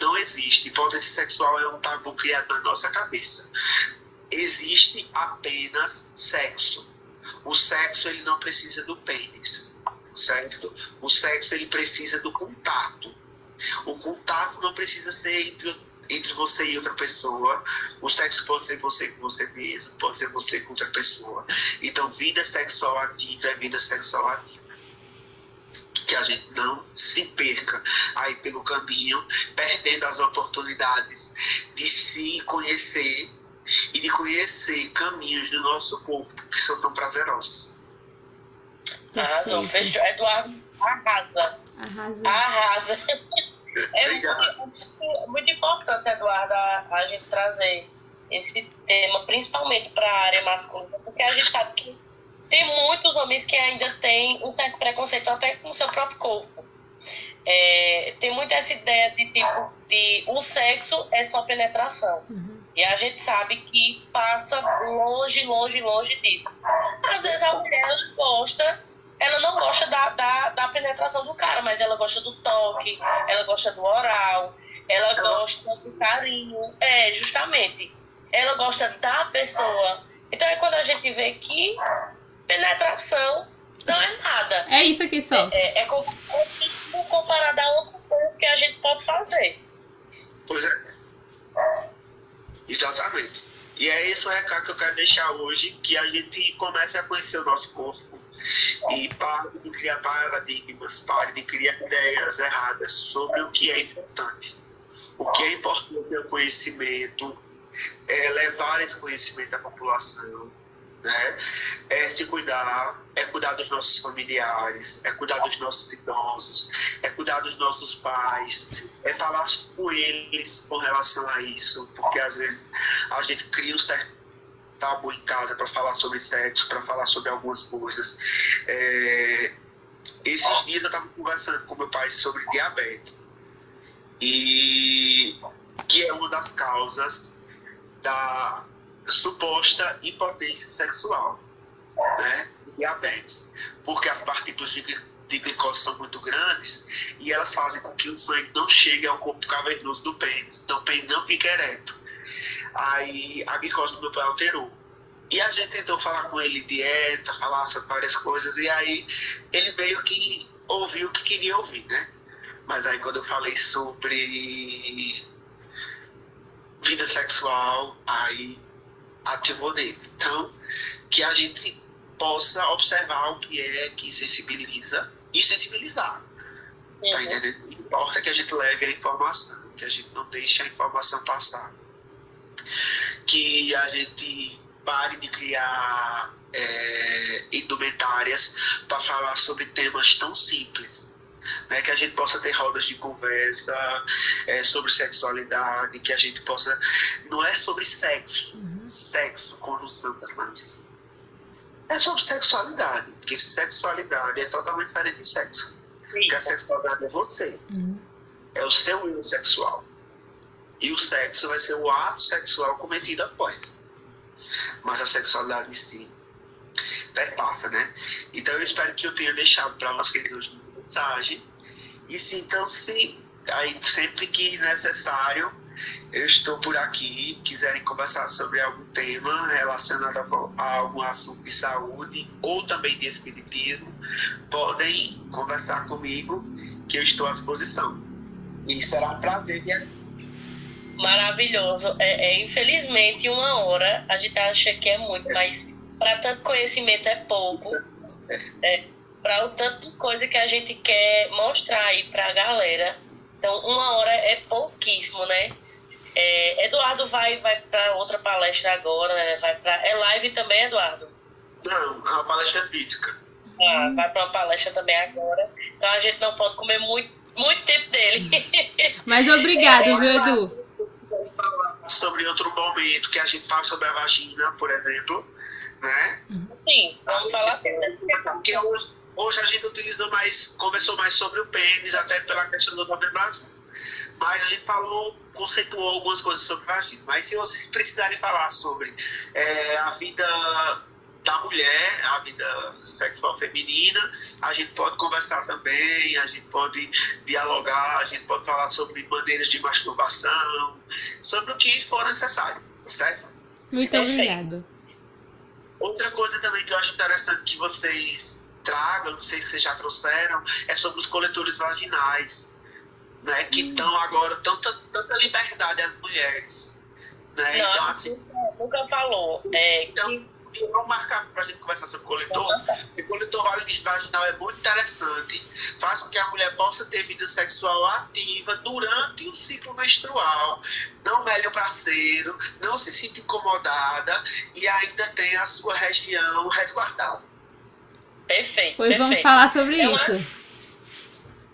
Não existe. Impotência sexual é um tabu criado na nossa cabeça. Existe apenas sexo. O sexo ele não precisa do pênis, certo? O sexo ele precisa do contato. O contato não precisa ser entre entre você e outra pessoa. O sexo pode ser você com você mesmo, pode ser você com outra pessoa. Então, vida sexual ativa é vida sexual ativa. Que a gente não se perca aí pelo caminho, perdendo as oportunidades de se conhecer e de conhecer caminhos do nosso corpo que são tão prazerosos. Arrasou, fechou. Eduardo, arrasa. Arrasa. Arrasa. É muito, muito, importante, Eduardo, a, a, gente trazer esse tema, principalmente para a área masculina, porque a gente sabe que tem muitos homens que ainda têm um certo preconceito até com o seu próprio corpo. É, tem muito essa ideia de tipo de o sexo é só penetração. Uhum. E a gente sabe que passa longe, longe, longe disso. Às vezes a mulher gosta ela não gosta da, da, da penetração do cara, mas ela gosta do toque, ela gosta do oral, ela gosta do carinho. É, justamente. Ela gosta da pessoa. Então é quando a gente vê que penetração não é nada. É isso aqui só. É, é, é comparado a outras coisas que a gente pode fazer. Pois é. Exatamente. E é esse o recado que eu quero deixar hoje, que a gente comece a conhecer o nosso corpo e pare de criar paradigmas, pare de criar ideias erradas sobre o que é importante. O que é importante é o conhecimento, é levar esse conhecimento à população, né? É se cuidar, é cuidar dos nossos familiares, é cuidar dos nossos idosos, é cuidar dos nossos pais, é falar com eles com relação a isso, porque às vezes a gente cria um certo tabu em casa para falar sobre sexo, para falar sobre algumas coisas. É... Esses dias eu estava conversando com meu pai sobre diabetes e que é uma das causas da suposta impotência sexual, né? Diabetes. Porque as partículas de, de glicose são muito grandes e elas fazem com que o sangue não chegue ao corpo cavernoso do pênis. Então o pênis não fica ereto. Aí a glicose do meu pai alterou. E a gente tentou falar com ele dieta, falar sobre várias coisas, e aí ele meio que ouviu o que queria ouvir, né? Mas aí quando eu falei sobre vida sexual, aí ativou nele. Então, que a gente possa observar o que é que sensibiliza e sensibilizar. Tá uhum. Tá entendendo? Importa que a gente leve a informação, que a gente não deixe a informação passar. Que a gente pare de criar é, indumentárias para falar sobre temas tão simples né, que a gente possa ter rodas de conversa é, sobre sexualidade, que a gente possa. Não é sobre sexo, uhum. sexo, conjunção das mãos. É sobre sexualidade, porque sexualidade é totalmente diferente de sexo. Sim. Porque a sexualidade é você, uhum. é o seu eu sexual. E o sexo vai ser o ato sexual cometido após. Mas a sexualidade em si passa, né? Então eu espero que eu tenha deixado para vocês hoje mensagem. E sim, então, aí, sempre que necessário, eu estou por aqui. Quiserem conversar sobre algum tema relacionado a algum assunto de saúde ou também de espiritismo, podem conversar comigo, que eu estou à disposição. E será um prazer Maravilhoso. É, é, infelizmente, uma hora a gente acha que é muito, mas para tanto conhecimento é pouco. É, para o tanto de coisa que a gente quer mostrar aí para a galera. Então, uma hora é pouquíssimo, né? É, Eduardo vai, vai para outra palestra agora, né? vai pra, é live também, Eduardo? Não, é uma palestra física. Ah, vai para uma palestra também agora. Então a gente não pode comer muito, muito tempo dele. Mas obrigado, é, viu, Edu? Sobre outro momento que a gente fala sobre a vagina, por exemplo, né? Sim, vamos falar. Porque hoje Hoje a gente utiliza mais, conversou mais sobre o pênis, até pela questão do novembro azul. Mas a gente falou, conceituou algumas coisas sobre vagina. Mas se vocês precisarem falar sobre é, a vida da mulher, a vida sexual feminina, a gente pode conversar também, a gente pode dialogar, a gente pode falar sobre maneiras de masturbação, sobre o que for necessário, tá certo? Muito obrigada. Outra coisa também que eu acho interessante que vocês tragam, não sei se vocês já trouxeram, é sobre os coletores vaginais, né? Que estão hum. agora tanta, tanta liberdade às mulheres. Né? Não, então, assim, nunca falou. É, então, que... vamos marcar para a gente conversar sobre o coletor. O coletor vaginal é muito interessante. Faz com que a mulher possa ter vida sexual ativa durante o ciclo menstrual. Não melhe o parceiro, não se sinta incomodada e ainda tem a sua região resguardada. Perfeito. Pois perfeito. vamos falar sobre isso.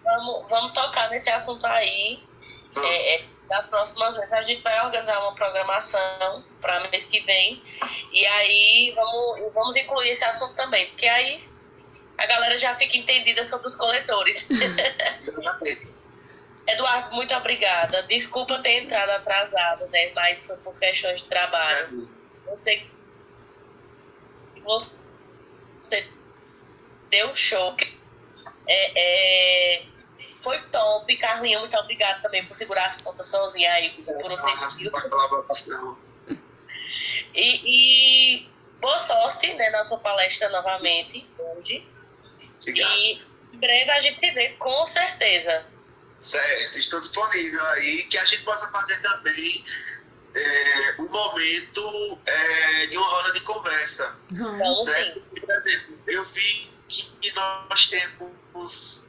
Vamos, vamos tocar nesse assunto aí. É, é, das próximas vezes a gente vai organizar uma programação para mês que vem. E aí vamos, vamos incluir esse assunto também, porque aí a galera já fica entendida sobre os coletores. Eduardo, muito obrigada. Desculpa ter entrado atrasado, né? Mas foi por questões de trabalho. Você, você deu show. É, é, foi top. Carlinha, muito obrigada também por segurar as pontas sozinha aí por um tempo. E, e boa sorte né, na sua palestra novamente hoje. Obrigado. E em breve a gente se vê, com certeza. Certo, estou disponível aí. Que a gente possa fazer também é, um momento é, de uma roda de conversa. Né? sim. Por exemplo, eu vi que nós temos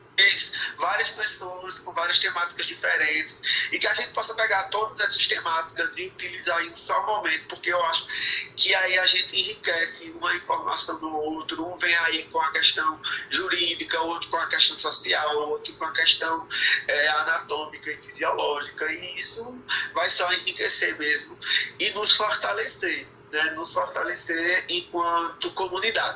várias pessoas com várias temáticas diferentes e que a gente possa pegar todas essas temáticas e utilizar em um só momento, porque eu acho que aí a gente enriquece uma informação do outro, um vem aí com a questão jurídica, outro com a questão social, outro com a questão é, anatômica e fisiológica, e isso vai só enriquecer mesmo e nos fortalecer, né? nos fortalecer enquanto comunidade.